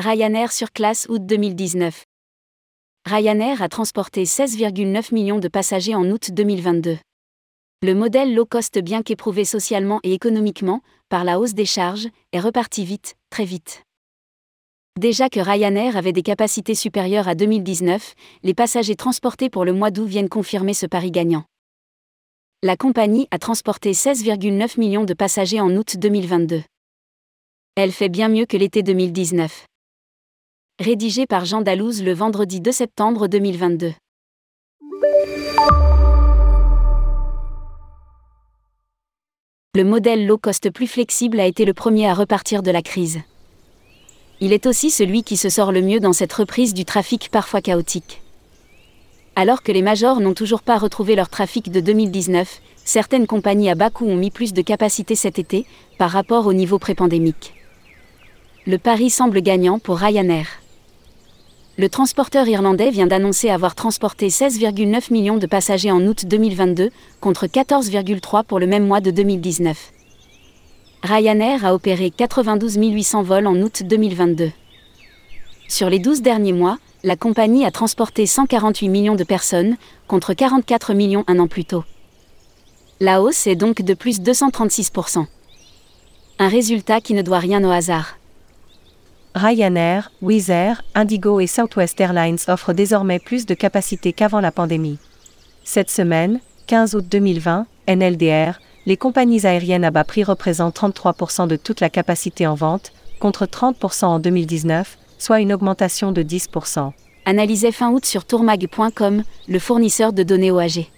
Ryanair sur classe août 2019. Ryanair a transporté 16,9 millions de passagers en août 2022. Le modèle low cost, bien qu'éprouvé socialement et économiquement par la hausse des charges, est reparti vite, très vite. Déjà que Ryanair avait des capacités supérieures à 2019, les passagers transportés pour le mois d'août viennent confirmer ce pari gagnant. La compagnie a transporté 16,9 millions de passagers en août 2022. Elle fait bien mieux que l'été 2019 rédigé par Jean Dalouse le vendredi 2 septembre 2022. Le modèle low cost plus flexible a été le premier à repartir de la crise. Il est aussi celui qui se sort le mieux dans cette reprise du trafic parfois chaotique. Alors que les majors n'ont toujours pas retrouvé leur trafic de 2019, certaines compagnies à bas coût ont mis plus de capacité cet été par rapport au niveau pré-pandémique. Le pari semble gagnant pour Ryanair le transporteur irlandais vient d'annoncer avoir transporté 16,9 millions de passagers en août 2022, contre 14,3 pour le même mois de 2019. Ryanair a opéré 92 800 vols en août 2022. Sur les 12 derniers mois, la compagnie a transporté 148 millions de personnes, contre 44 millions un an plus tôt. La hausse est donc de plus 236%. Un résultat qui ne doit rien au hasard. Ryanair, Wizz Air, Indigo et Southwest Airlines offrent désormais plus de capacité qu'avant la pandémie. Cette semaine, 15 août 2020, NLDR, les compagnies aériennes à bas prix représentent 33% de toute la capacité en vente, contre 30% en 2019, soit une augmentation de 10%. Analysé fin août sur tourmag.com, le fournisseur de données OAG.